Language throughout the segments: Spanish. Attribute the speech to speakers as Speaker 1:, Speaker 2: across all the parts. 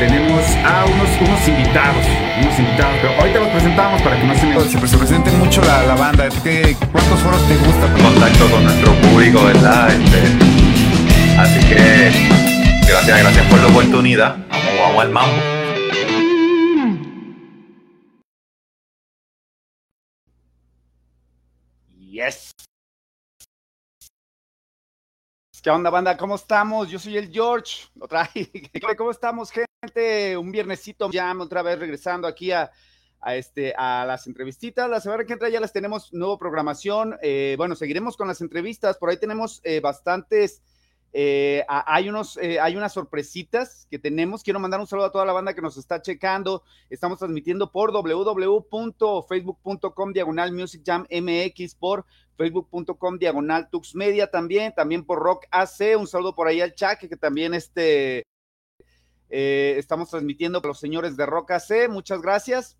Speaker 1: a unos, unos invitados, unos invitados, pero ahorita los presentamos para que no se me...
Speaker 2: Se, se presente mucho la, la banda. ¿Qué, ¿Cuántos foros te gusta?
Speaker 3: Contacto con nuestro público, ¿verdad? Este, así que gracias, gracias por la oportunidad. Vamos, vamos al mambo.
Speaker 4: Yes. ¿Qué onda, banda? ¿Cómo estamos? Yo soy el George. Otra ¿Cómo estamos, gente? Un viernesito ya otra vez regresando aquí a, este, a las entrevistitas. La semana que entra ya las tenemos nueva programación. Eh, bueno, seguiremos con las entrevistas. Por ahí tenemos eh, bastantes. Eh, hay, unos, eh, hay unas sorpresitas que tenemos. Quiero mandar un saludo a toda la banda que nos está checando. Estamos transmitiendo por www.facebook.com diagonal Music Jam MX, por facebook.com diagonal Tux Media también, también por Rock AC. Un saludo por ahí al chat que también este, eh, estamos transmitiendo para los señores de Rock AC. Muchas gracias.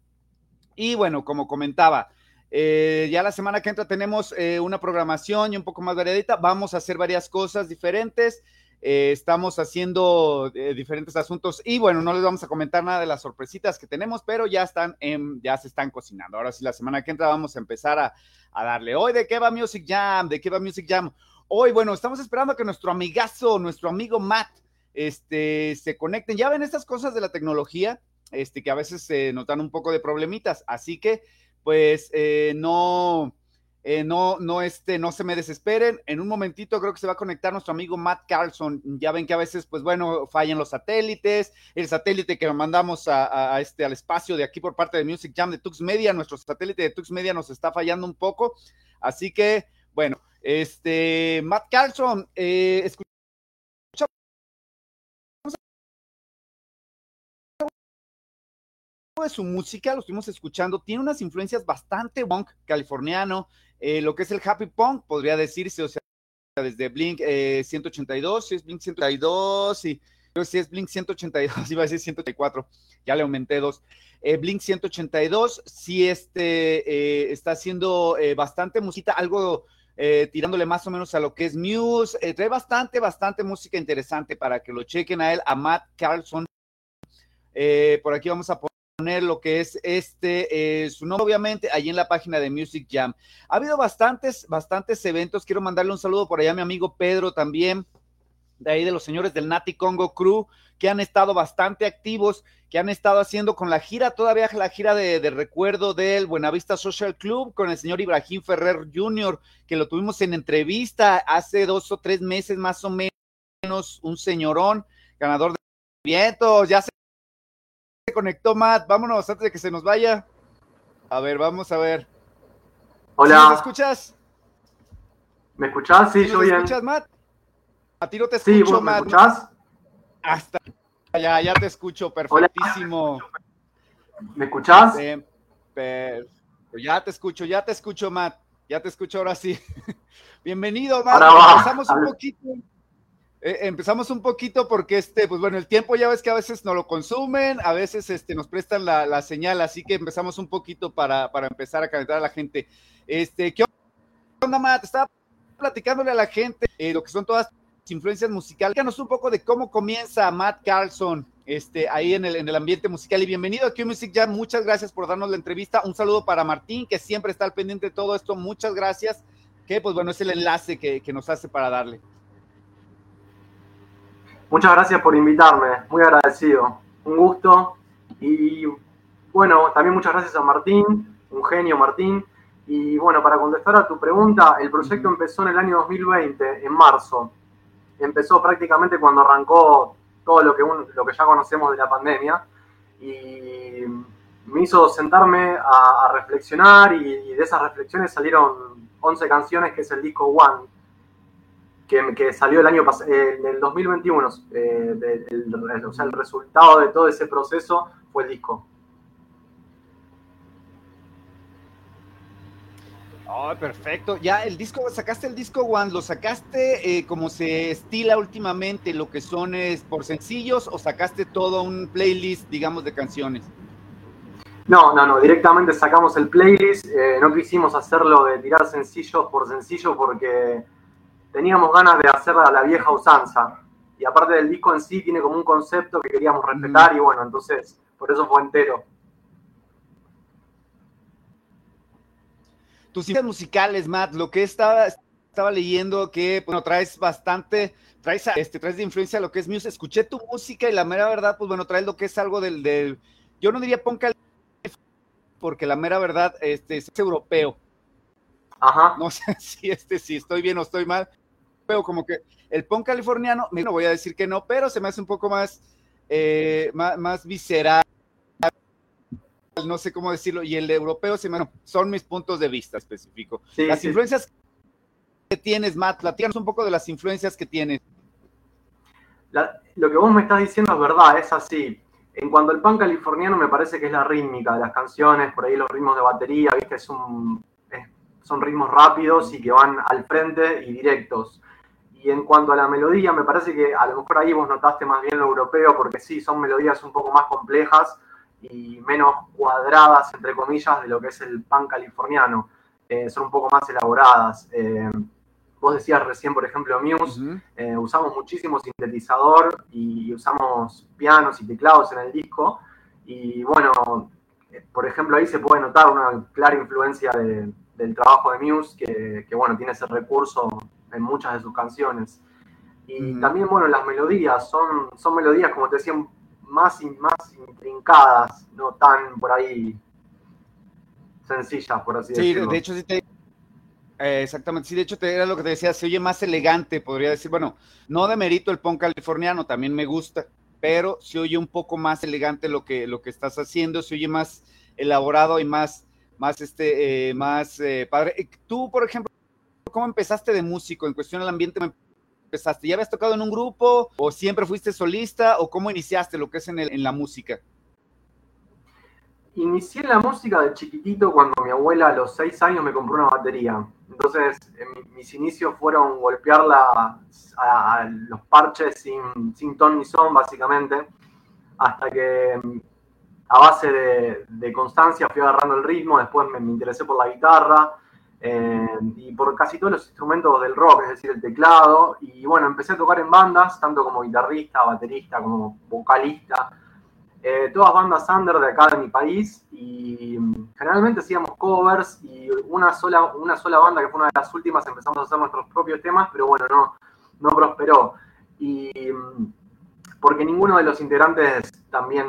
Speaker 4: Y bueno, como comentaba, eh, ya la semana que entra tenemos eh, una programación y un poco más variadita. Vamos a hacer varias cosas diferentes. Eh, estamos haciendo diferentes asuntos y bueno, no les vamos a comentar nada de las sorpresitas que tenemos, pero ya están, en, ya se están cocinando. Ahora sí, la semana que entra vamos a empezar a, a darle. Hoy, ¿de qué va Music Jam? ¿De qué va Music Jam? Hoy, bueno, estamos esperando que nuestro amigazo, nuestro amigo Matt, este, se conecten. Ya ven estas cosas de la tecnología, este, que a veces nos dan un poco de problemitas. Así que, pues, eh, no, eh, no, no, este, no se me desesperen. En un momentito creo que se va a conectar nuestro amigo Matt Carlson. Ya ven que a veces, pues bueno, fallan los satélites. El satélite que mandamos a, este, al espacio de aquí por parte de Music Jam de Tux Media, nuestro satélite de Tux Media nos está fallando un poco. Así que, bueno, este, Matt Carlson, eh, de su música, lo estuvimos escuchando, tiene unas influencias bastante punk californiano, eh, lo que es el happy punk, podría decirse, o sea, desde Blink eh, 182, si es Blink 182, y si es Blink 182, iba a decir 184, ya le aumenté dos. Eh, Blink 182, sí este, eh, está haciendo bastante música, algo tirándole más o menos a lo que es Muse, trae bastante, bastante música interesante para que lo chequen a él, a Matt Carlson. por aquí vamos a poner lo que es este, eh, su nombre, obviamente, allí en la página de Music Jam. Ha habido bastantes, bastantes eventos. Quiero mandarle un saludo por allá a mi amigo Pedro también, de ahí de los señores del Nati Congo Crew, que han estado bastante activos, que han estado haciendo con la gira, todavía la gira de, de recuerdo del Buenavista Social Club con el señor Ibrahim Ferrer Jr., que lo tuvimos en entrevista hace dos o tres meses más o menos, un señorón, ganador de vientos, ya se conectó Matt. Vámonos antes de que se nos vaya. A ver, vamos a ver.
Speaker 5: Hola.
Speaker 4: ¿Sí ¿Me escuchas?
Speaker 5: ¿Me escuchás? Sí,
Speaker 4: ¿Sí
Speaker 5: yo
Speaker 4: ¿Me
Speaker 5: bien.
Speaker 4: escuchas, Matt? A ti no te
Speaker 5: Sí,
Speaker 4: escucho,
Speaker 5: ¿vos me
Speaker 4: Matt.
Speaker 5: escuchás?
Speaker 4: Hasta ya, ya te escucho, perfectísimo.
Speaker 5: ¿Me escuchás?
Speaker 4: Bien, per- Ya te escucho, ya te escucho, Matt. Ya te escucho ahora sí. Bienvenido, Matt. Empezamos un poquito. Eh, empezamos un poquito porque este, pues bueno, el tiempo ya ves que a veces nos lo consumen, a veces este, nos prestan la, la señal, así que empezamos un poquito para, para empezar a calentar a la gente. Este, ¿qué onda, Matt? Estaba platicándole a la gente eh, lo que son todas las influencias musicales. Díganos un poco de cómo comienza Matt Carlson este, ahí en el, en el ambiente musical. Y bienvenido a Music Jam. Muchas gracias por darnos la entrevista. Un saludo para Martín, que siempre está al pendiente de todo esto. Muchas gracias. Que pues bueno, es el enlace que, que nos hace para darle.
Speaker 5: Muchas gracias por invitarme, muy agradecido. Un gusto. Y bueno, también muchas gracias a Martín, un genio Martín. Y bueno, para contestar a tu pregunta, el proyecto empezó en el año 2020, en marzo. Empezó prácticamente cuando arrancó todo lo que, un- lo que ya conocemos de la pandemia. Y me hizo sentarme a, a reflexionar y, y de esas reflexiones salieron 11 canciones, que es el disco One, que, que salió el año pasado, en el 2021. eh, de- el, o sea, el resultado de todo ese proceso fue el disco.
Speaker 4: Oh, perfecto. Ya el disco, sacaste el disco One, ¿lo sacaste eh, como se estila últimamente lo que son es por sencillos o sacaste todo un playlist, digamos, de canciones?
Speaker 5: No, no, no, directamente sacamos el playlist. eh, no quisimos hacerlo de tirar sencillos por sencillo porque teníamos ganas de hacer a la vieja usanza. y aparte del disco en sí tiene como un concepto que queríamos respetar y bueno, entonces por eso fue entero.
Speaker 4: Tus ideas musicales, Matt, lo que estaba, estaba leyendo que, bueno, traes bastante, traes, este, traes de influencia lo que es Muse. Escuché tu música y la mera verdad, pues bueno, traes lo que es algo del, del yo no diría punk porque la mera verdad este, es europeo.
Speaker 5: Ajá.
Speaker 4: No sé si este, si estoy bien o estoy mal, pero como que el punk californiano, no voy a decir que no, pero se me hace un poco más, eh, más, más, visceral, no sé cómo decirlo, y el europeo se me, son mis puntos de vista específicos.
Speaker 5: Sí,
Speaker 4: Las
Speaker 5: sí.
Speaker 4: influencias que tienes, Matt, platícanos un poco de las influencias que tienes.
Speaker 5: La- lo que vos me estás diciendo es verdad, es así. En cuanto al punk californiano, me parece que es la rítmica de las canciones, por ahí los ritmos de batería, ¿viste? Es un, es- son ritmos rápidos y que van al frente y directos. Y en cuanto a la melodía, me parece que a lo mejor ahí vos notaste más bien lo europeo, porque sí, son melodías un poco más complejas y menos cuadradas, entre comillas, de lo que es el punk californiano. Eh, son un poco más elaboradas. Eh, vos decías recién, por ejemplo, Muse, eh, usamos muchísimo sintetizador y usamos pianos y teclados en el disco. Y bueno, por ejemplo, ahí se puede notar una clara influencia de- del trabajo de Muse, que, que, bueno, tiene ese recurso en muchas de sus canciones. Y también, bueno, las melodías son, son melodías, como te decía, más, y más intrincadas, no tan por ahí sencillas, por así
Speaker 4: Sí, de,
Speaker 5: decirlo.
Speaker 4: de hecho, sí te. eh, exactamente, sí, de hecho, te, era lo que te decía, se oye más elegante, podría decir. Bueno, no demerito el punk californiano, también me gusta, pero se oye un poco más elegante lo que, lo que estás haciendo, se oye más elaborado y más, más, este, eh, más eh, padre. Tú, por ejemplo, ¿cómo empezaste de músico en cuestión del ambiente? ¿cómo empezaste? ¿Ya habías tocado en un grupo o siempre fuiste solista o cómo iniciaste lo que es en, el- en la música?
Speaker 5: Inicié la música de chiquitito cuando mi abuela a los seis años me compró una batería. Entonces, eh, mi- mis inicios fueron golpearla a, a los parches sin, sin ton ni son, básicamente, hasta que a base de, de constancia fui agarrando el ritmo, después me, me interesé por la guitarra eh, y por casi todos los instrumentos del rock, es decir, el teclado. Y bueno, empecé a tocar en bandas, tanto como guitarrista, baterista, como vocalista eh, todas bandas under de acá de mi país y mm, generalmente hacíamos covers y una sola, una sola banda que fue una de las últimas empezamos a hacer nuestros propios temas, pero bueno, no, no prosperó. Y mm, porque ninguno de los integrantes también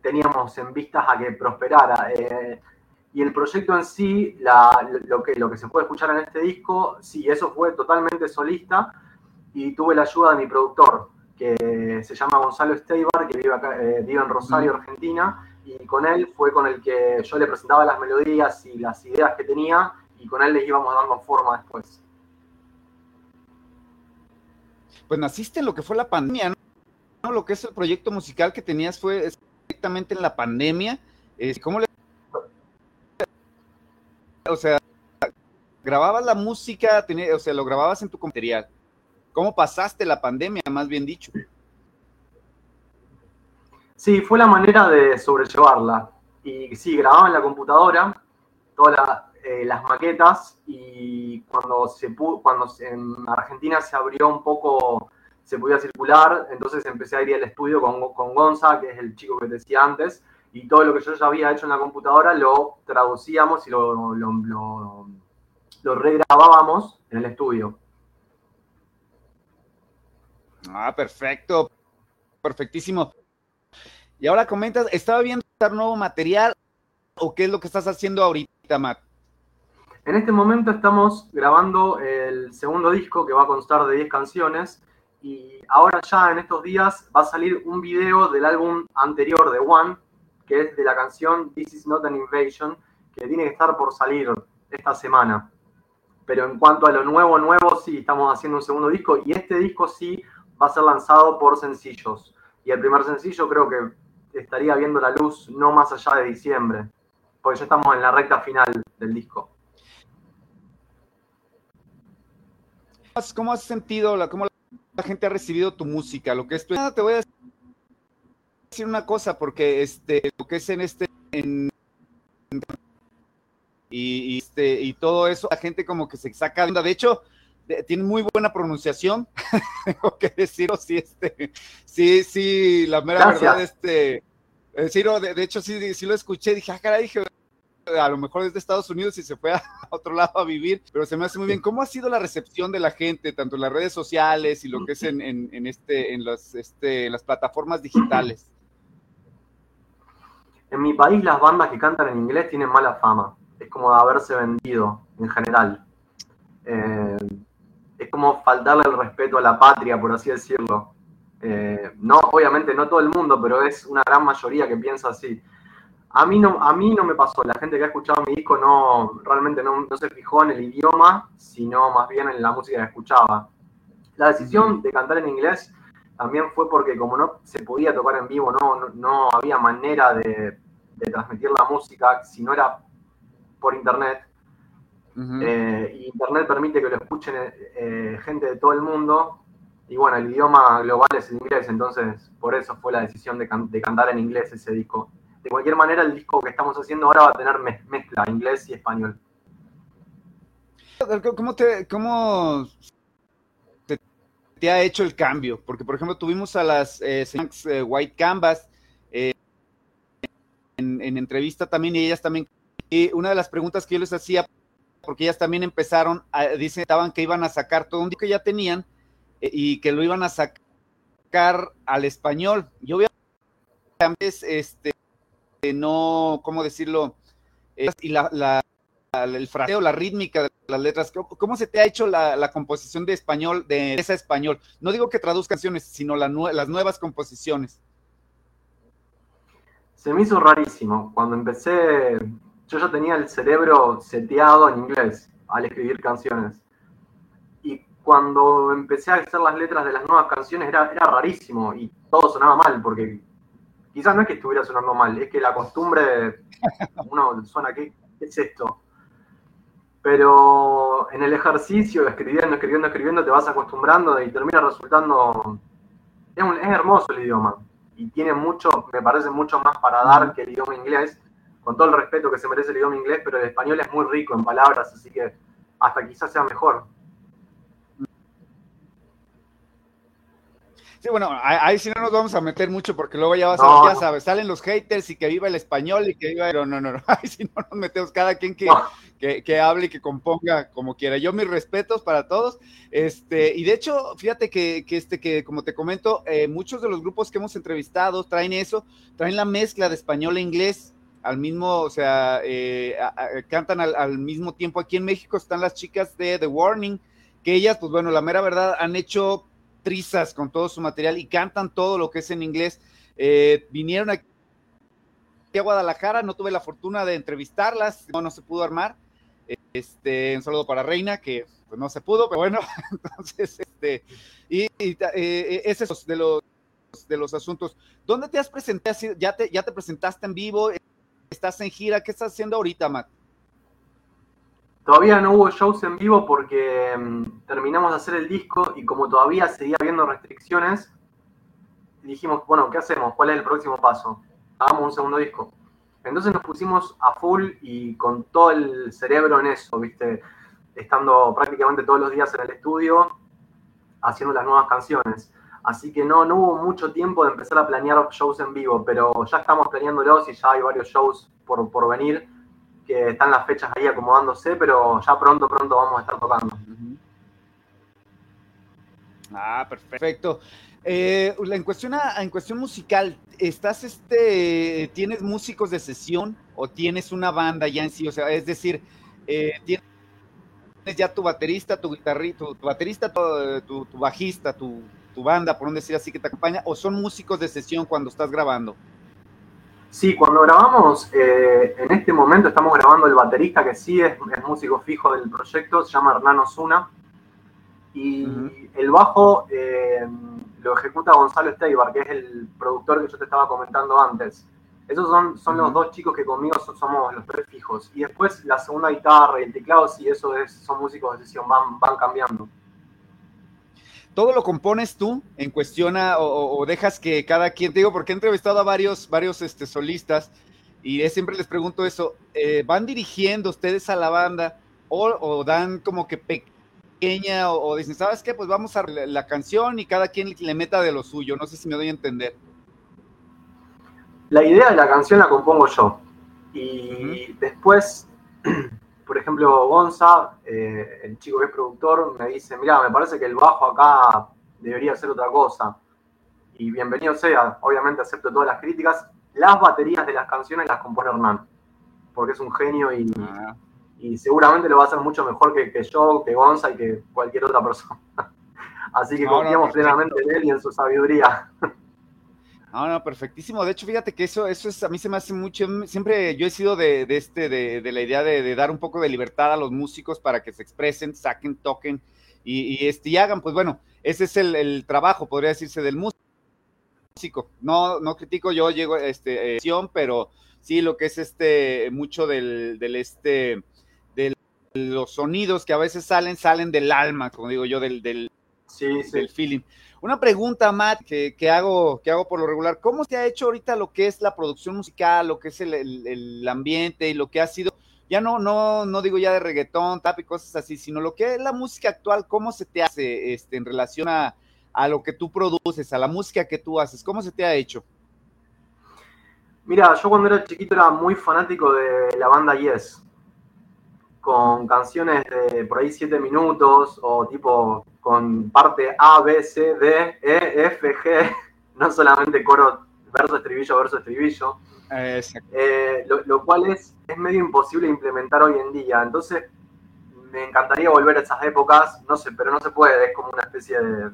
Speaker 5: teníamos en vistas a que prosperara. eh, y el proyecto en sí, la- lo, que, lo que se puede escuchar en este disco, sí, eso fue totalmente solista y tuve la ayuda de mi productor, que se llama Gonzalo Esteibar, que vive, acá, eh, vive en Rosario, Argentina, y con él fue con el que yo le presentaba las melodías y las ideas que tenía, y con él les íbamos dando forma después.
Speaker 4: Pues naciste en lo que fue la pandemia, ¿no? Lo que es el proyecto musical que tenías fue directamente en la pandemia. Eh, ¿Cómo le... O sea, grababas la música, o sea, lo grababas en tu material. ¿Cómo pasaste la pandemia, más bien dicho?
Speaker 5: Sí, fue la manera de sobrellevarla. Y sí, grababa en la computadora todas eh, las maquetas y cuando, se pu- cuando en Argentina se abrió un poco, se podía circular, entonces empecé a ir al estudio con, con Gonza, que es el chico que decía antes, y todo lo que yo ya había hecho en la computadora lo traducíamos y lo, lo, lo- lo regrabábamos en el estudio.
Speaker 4: Ah, perfecto. Perfectísimo. Y ahora comentas, ¿estaba viendo nuevo material o qué es lo que estás haciendo ahorita, Matt?
Speaker 5: En este momento estamos grabando el segundo disco que va a constar de 10 canciones y ahora ya en estos días va a salir un video del álbum anterior de One, que es de la canción This is not an invasion, que tiene que estar por salir esta semana. Pero en cuanto a lo nuevo, nuevo, sí, estamos haciendo un segundo disco y este disco sí va a ser lanzado por sencillos. Y el primer sencillo creo que estaría viendo la luz no más allá de diciembre, porque ya estamos en la recta final del disco.
Speaker 4: ¿Cómo has sentido, cómo la gente ha recibido tu música? Lo que es Te voy a decir una cosa, porque este, lo que es en este... en- y, y, este, y todo eso, la gente como que se saca de onda. De hecho, tiene muy buena pronunciación, tengo que decirlo, sí, este, sí, sí, la mera verdad, este, eh, Ciro, de, hecho sí, sí lo escuché, dije, ah, caray, dije, a lo mejor es de Estados Unidos y se fue a otro lado a vivir, pero se me hace muy bien. ¿Cómo ha sido la recepción de la gente, tanto en las redes sociales y lo que es en, en, este, en, las, este, en las plataformas digitales?
Speaker 5: En mi país las bandas que cantan en inglés tienen mala fama. Es como haberse vendido en general. Eh, es como faltarle el respeto a la patria, por así decirlo. Eh, no, obviamente no todo el mundo, pero es una gran mayoría que piensa así. A mí no, a mí no me pasó, la gente que ha escuchado mi disco no realmente no, se fijó en el idioma, sino más bien en la música que escuchaba. La decisión de cantar en inglés también fue porque como no se podía tocar en vivo, no, no, había manera de, transmitir la música si no era por internet. Eh, y internet permite que lo escuchen eh, gente de todo el mundo. Y bueno, el idioma global es el inglés, entonces por eso fue la decisión de, de cantar en inglés ese disco de cualquier manera el disco que estamos haciendo ahora va a tener mezcla inglés y español.
Speaker 4: ¿Cómo te, cómo te, ha hecho el cambio? Porque, por ejemplo, tuvimos a las eh, eh White Canvas eh, en, entrevista también y ellas también. Y una de las preguntas que yo les hacía, porque ellas también empezaron, a, dicen que iban a sacar todo un disco que ya tenían eh, y que lo iban a sacar al español. Yo a este no, ¿cómo decirlo? y la, el fraseo, la rítmica de las letras, ¿cómo se te ha hecho la, composición de español, de esa español? No digo que traduzca canciones, sino las nuevas composiciones.
Speaker 5: Se me hizo rarísimo. Cuando empecé, yo ya tenía el cerebro seteado en inglés al escribir canciones. Y cuando empecé a hacer las letras de las nuevas canciones era, era rarísimo y todo sonaba mal, porque quizás no es que estuviera sonando mal, es que la costumbre, uno suena, ¿qué, es esto? Pero en el ejercicio, escribiendo, escribiendo, escribiendo, te vas acostumbrando y termina resultando... Es, es hermoso el idioma. Y tiene mucho, me parece mucho más para dar que el idioma inglés, con todo el respeto que se merece el idioma inglés, pero el español es muy rico en palabras, así que hasta quizás sea mejor.
Speaker 4: Sí, bueno, ahí sí no nos vamos a meter mucho porque luego ya vas a, ya sabes, salen los haters y que viva el español y que viva, no, no, no, ahí sí no nos metemos cada quien que, que, hable y que componga como quiera. Yo mis respetos para todos, este, y de hecho, fíjate que, que este, que como te comento, eh, muchos de los grupos que hemos entrevistado traen eso, traen la mezcla de español e inglés, al mismo, o sea, eh, cantan al, al, mismo tiempo. Aquí en México están las chicas de The Warning, que ellas, pues bueno, la mera verdad, han hecho trizas con todo su material y cantan todo lo que es en inglés. Eh, vinieron aquí a Guadalajara, no tuve la fortuna de entrevistarlas, no, no se pudo armar. Este, un saludo para Reina, que pues, no se pudo, pero bueno, entonces, este, y, eh, es eso de los, de los asuntos. ¿Dónde te has presentado? ¿Ya te, ¿Ya te presentaste en vivo? ¿Estás en gira? ¿Qué estás haciendo ahorita, Matt?
Speaker 5: Todavía no hubo shows en vivo porque mm, terminamos de hacer el disco y como todavía seguía habiendo restricciones, dijimos, bueno, ¿qué hacemos? ¿Cuál es el próximo paso? Hagamos un segundo disco. Entonces nos pusimos a full y con todo el cerebro en eso, ¿viste? Estando prácticamente todos los días en el estudio, haciendo las nuevas canciones. Así que no, no hubo mucho tiempo de empezar a planear shows en vivo, pero ya estamos planeándolos y ya hay varios shows por, por venir que están las fechas ahí acomodándose, pero ya pronto, pronto vamos a estar tocando.
Speaker 4: Ah, perfecto. Eh, en, cuestión en cuestión musical, ¿estás este, tienes músicos de sesión o tienes una banda ya en sí? O sea, es decir, eh, tienes ya tu baterista, tu guitarrista, tu, baterista, tu, tu, bajista, tu, tu banda, por un decir así, que te acompaña, o son músicos de sesión cuando estás grabando?
Speaker 5: Sí, cuando grabamos, eh, en este momento estamos grabando el baterista que sí es, músico fijo del proyecto, se llama Hernán Osuna. Y el bajo eh, lo ejecuta Gonzalo Esteibar, que es el productor que yo te estaba comentando antes. Esos son, son los dos chicos que conmigo somos los tres fijos. Y después la segunda guitarra y el teclado, sí, eso es, son músicos de sesión, van, van cambiando
Speaker 4: todo lo compones tú en cuestión o, dejas que cada quien, te digo, porque he entrevistado a varios, varios este, solistas y siempre les pregunto eso, eh, ¿van dirigiendo ustedes a la banda o, dan como que pequeña o, dicen, ¿sabes qué? Pues vamos a la, la, canción y cada quien le meta de lo suyo. No sé si me doy a entender.
Speaker 5: La idea de la canción la compongo yo. Y después, por ejemplo, Gonza, eh, el chico que es productor, me dice, mira, me parece que el bajo acá debería ser otra cosa. Y bienvenido sea, obviamente acepto todas las críticas. Las baterías de las canciones las compone Hernán, porque es un genio y, ah. Y seguramente lo va a hacer mucho mejor que, que, yo, que Gonza y que cualquier otra persona. Así que confiamos plenamente en él y en su sabiduría.
Speaker 4: Ah, no, perfectísimo. De hecho, fíjate que eso, eso es, a mí se me hace mucho, siempre yo he sido de, de este, de, de, la idea de, dar un poco de libertad a los músicos para que se expresen, saquen, toquen y, y este, y hagan, pues bueno, ese es el, el, trabajo, podría decirse, del músico. No, no critico, yo llego a este, eh, pero sí lo que es este, mucho del, del este, los sonidos que a veces salen, salen del alma, como digo yo, del, del, sí, sí. del feeling. Una pregunta, Matt, que, que, hago, que hago por lo regular. ¿Cómo se ha hecho ahorita lo que es la producción musical, lo que es el, el, el ambiente y lo que ha sido, ya no, no, no digo ya de reggaetón, tap y cosas así, sino lo que es la música actual, cómo se te hace este, en relación a, a lo que tú produces, a la música que tú haces? ¿Cómo se te ha hecho?
Speaker 5: Mira, yo cuando era chiquito era muy fanático de la banda Yes, con canciones de por ahí siete minutos o tipo con parte A, B, C, D, E, F, G, no solamente coro, verso, estribillo, verso, estribillo. Eh, lo, lo, cual es, es medio imposible implementar hoy en día. Entonces, me encantaría volver a esas épocas, no sé, pero no se puede, es como una especie de,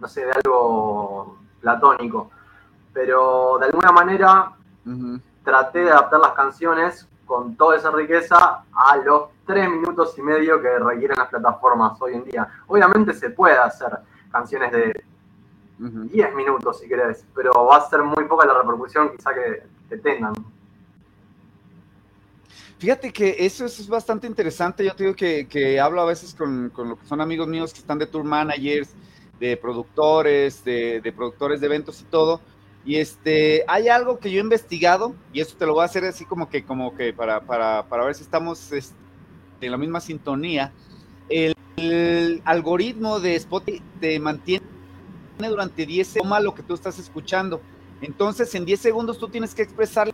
Speaker 5: no sé, de algo platónico. Pero de alguna manera uh -huh. traté de adaptar las canciones con toda esa riqueza a los tres minutos y medio que requieren las plataformas hoy en día. Obviamente se puede hacer canciones de uh -huh. 10 minutos si querés, pero va a ser muy poca la repercusión quizá que, que tengan.
Speaker 4: Fíjate que eso, eso, es bastante interesante. Yo te digo que, que hablo a veces con, con, lo que son amigos míos que están de tour managers, de productores, de, de productores de eventos y todo y este, hay algo que yo he investigado, y eso te lo voy a hacer así como que, como que para, para, para ver si estamos este, en la misma sintonía. El, algoritmo de Spotify te mantiene durante 10 segundos lo que tú estás escuchando. Entonces, en 10 segundos tú tienes que expresar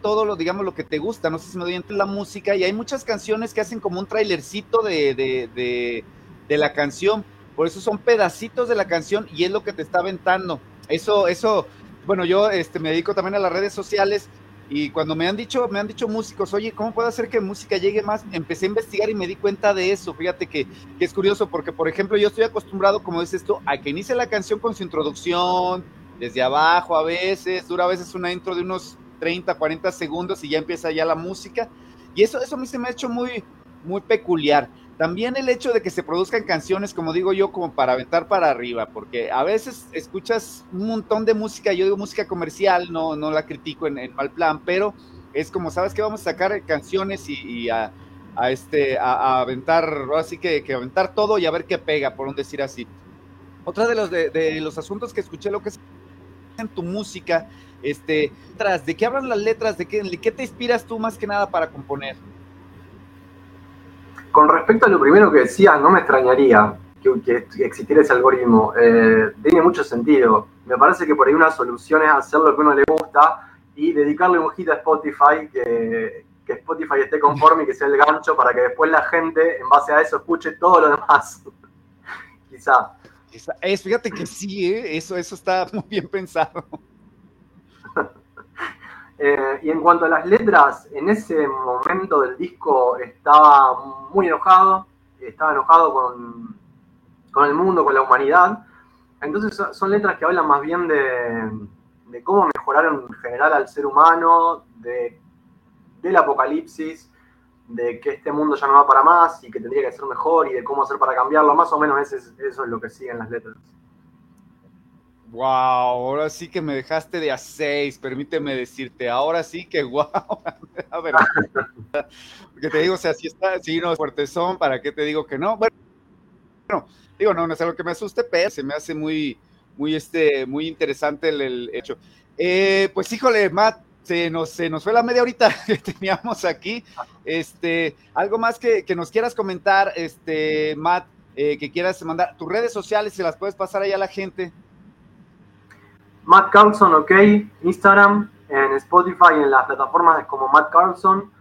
Speaker 4: todo lo, digamos, lo que te gusta. No sé si me doy entre la música, y hay muchas canciones que hacen como un trailercito de, de, de, de la canción. Por eso son pedacitos de la canción y es lo que te está aventando. Eso, eso, bueno, yo este, me dedico también a las redes sociales y cuando me han dicho, me han dicho músicos, oye, ¿cómo puedo hacer que música llegue más? Empecé a investigar y me di cuenta de eso. Fíjate que, que es curioso porque, por ejemplo, yo estoy acostumbrado, como dices esto, a que inicie la canción con su introducción, desde abajo a veces, dura a veces una intro de unos 30, 40 segundos y ya empieza ya la música. Y eso, eso a mí se me ha hecho muy, muy peculiar. También el hecho de que se produzcan canciones, como digo yo, como para aventar para arriba, porque a veces escuchas un montón de música, yo digo música comercial, no, no la critico en, mal plan, pero es como, ¿sabes que Vamos a sacar canciones y, a, este, a, aventar, así que, que aventar todo y a ver qué pega, por un decir así. Otra de los, de, los asuntos que escuché, lo que es en tu música, este, ¿de qué hablan las letras? ¿De qué, ¿De qué te inspiras tú más que nada para componer?
Speaker 5: Con respecto a lo primero que decía, no me extrañaría que, que existiera ese algoritmo. Eh, tiene mucho sentido. Me parece que por ahí una solución es hacer lo que uno le gusta y dedicarle un hit a Spotify, que, que Spotify esté conforme y que sea el gancho para que después la gente, en base a eso, escuche todo lo demás. Quizá.
Speaker 4: Es, fíjate que sí, ¿eh? eso, eso está muy bien pensado.
Speaker 5: Eh, y en cuanto a las letras, en ese momento del disco estaba muy enojado, estaba enojado con, con el mundo, con la humanidad. Entonces son letras que hablan más bien de, de cómo mejorar en general al ser humano, de, del apocalipsis, de que este mundo ya no va para más y que tendría que ser mejor y de cómo hacer para cambiarlo. Más o menos ese, eso es lo que siguen las letras.
Speaker 4: Wow, ahora sí que me dejaste de a seis, permíteme decirte, ahora sí que wow. a ver, porque te digo, o sea, si está, si no es fuertezón, ¿para qué te digo que no? Bueno, bueno, digo, no, no es algo que me asuste, pero se me hace muy, muy, este, muy interesante el, el hecho. Eh, pues híjole, Matt, se nos, se nos fue la media horita que teníamos aquí. Este, algo más que, que nos quieras comentar, este, Matt, eh, que quieras mandar. Tus redes sociales, se las puedes pasar ahí a la gente.
Speaker 5: Matt Carlson, ok. Instagram, en Spotify, en las plataformas como Matt Carlson.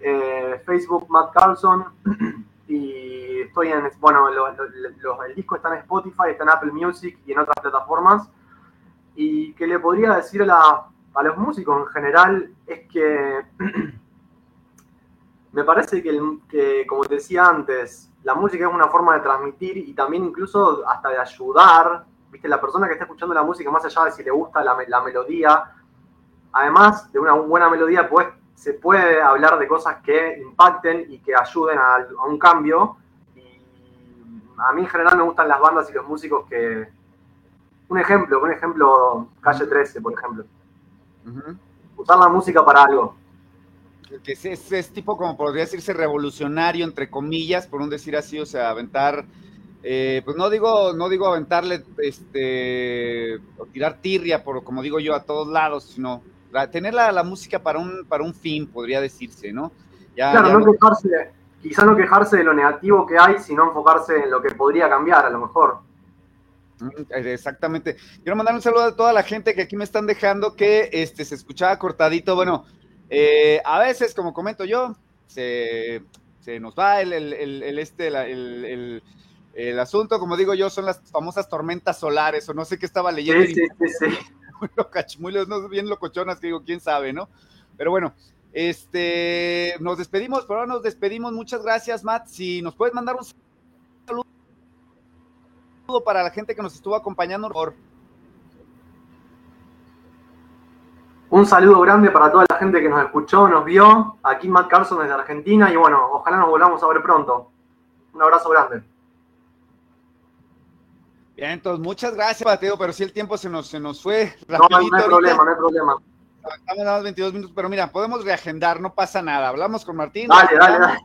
Speaker 5: Eh, Facebook, Matt Carlson. y estoy en, bueno, el disco está en Spotify, está en Apple Music y en otras plataformas. Y que le podría decir a la los músicos en general es que me parece que, como te decía antes, la música es una forma de transmitir y también incluso hasta de ayudar, viste, la persona que está escuchando la música, más allá de si le gusta la, melodía, además de una buena melodía, pues se puede hablar de cosas que impacten y que ayuden a, a un cambio. Y a mí en general me gustan las bandas y los músicos que... Un ejemplo, un ejemplo, Calle 13, por ejemplo. Usar la música para algo.
Speaker 4: Que es, tipo, como podría decirse, revolucionario, entre comillas, por un decir así, o sea, aventar, eh, pues no digo, no digo aventarle, este, o tirar tirria, por, como digo yo, a todos lados, sino tener la, música para un, para un fin, podría decirse, ¿no?
Speaker 5: claro, no quejarse, quizá no quejarse de lo negativo que hay, sino enfocarse en lo que podría cambiar, a lo mejor.
Speaker 4: Exactamente. Quiero mandar un saludo a toda la gente que aquí me están dejando que este, se escuchaba cortadito. Bueno, eh, a veces, como comento yo, se, nos va el, este, el, asunto, como digo yo, son las famosas tormentas solares, o no sé qué estaba leyendo.
Speaker 5: Sí, sí, sí.
Speaker 4: Muy, no, bien locochonas, que digo, quién sabe, ¿no? Pero bueno, este, nos despedimos, por ahora nos despedimos. Muchas gracias, Matt. Si nos puedes mandar un para la gente que nos estuvo acompañando. Por...
Speaker 5: Un saludo grande para toda la gente que nos escuchó, nos vio. Aquí Matt Carson desde Argentina y bueno, ojalá nos volvamos a ver pronto. Un abrazo grande.
Speaker 4: Bien, entonces muchas gracias, Mateo, pero si el tiempo se nos, se nos fue.
Speaker 5: No, no hay problema, no hay problema.
Speaker 4: Estamos dando 22 minutos, pero mira, podemos reagendar, no pasa nada. Hablamos con Martín.
Speaker 5: Dale, dale, dale.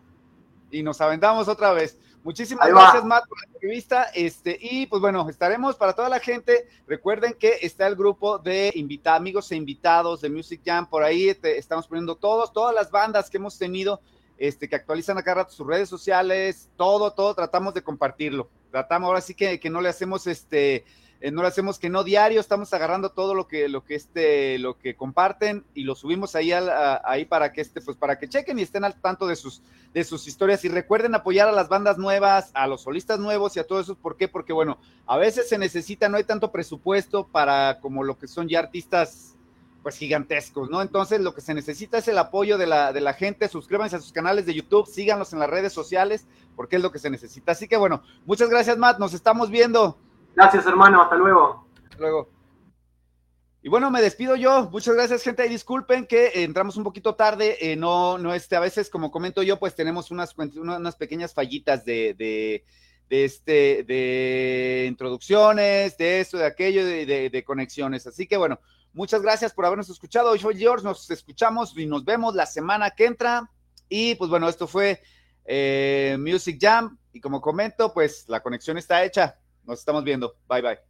Speaker 4: Y nos aventamos otra vez. Muchísimas gracias, Matt, por la entrevista. Este, y pues bueno, estaremos para toda la gente. Recuerden que está el grupo de amigos e invitados de Music Jam. Por ahí estamos poniendo todos, todas las bandas que hemos tenido, este, que actualizan acá rato sus redes sociales, todo, todo, tratamos de compartirlo. Tratamos, ahora sí que, que no le hacemos este eh, no lo hacemos que no diario, estamos agarrando todo lo que, lo que este, lo que comparten y lo subimos ahí, ahí para que este, pues para que chequen y estén al tanto de sus, de sus historias. Y recuerden apoyar a las bandas nuevas, a los solistas nuevos y a todos esos. ¿Por qué? Porque bueno, a veces se necesita, no hay tanto presupuesto para como lo que son ya artistas pues gigantescos, ¿no? Entonces lo que se necesita es el apoyo de la, de la gente, suscríbanse a sus canales de YouTube, síganos en las redes sociales, porque es lo que se necesita. Así que bueno, muchas gracias Matt, nos estamos viendo.
Speaker 5: Gracias, hermano. Hasta luego.
Speaker 4: Hasta luego. Y bueno, me despido yo. Muchas gracias, gente. Y disculpen que entramos un poquito tarde. Eh, no, no, este, a veces, como comento yo, pues tenemos unas, unas pequeñas fallitas de, de, este, de introducciones, de esto, de aquello, de, de, conexiones. Así que bueno, muchas gracias por habernos escuchado. Yo George. Nos escuchamos y nos vemos la semana que entra. Y pues bueno, esto fue eh, Music Jam. Y como comento, pues la conexión está hecha. Nos estamos viendo. Bye bye.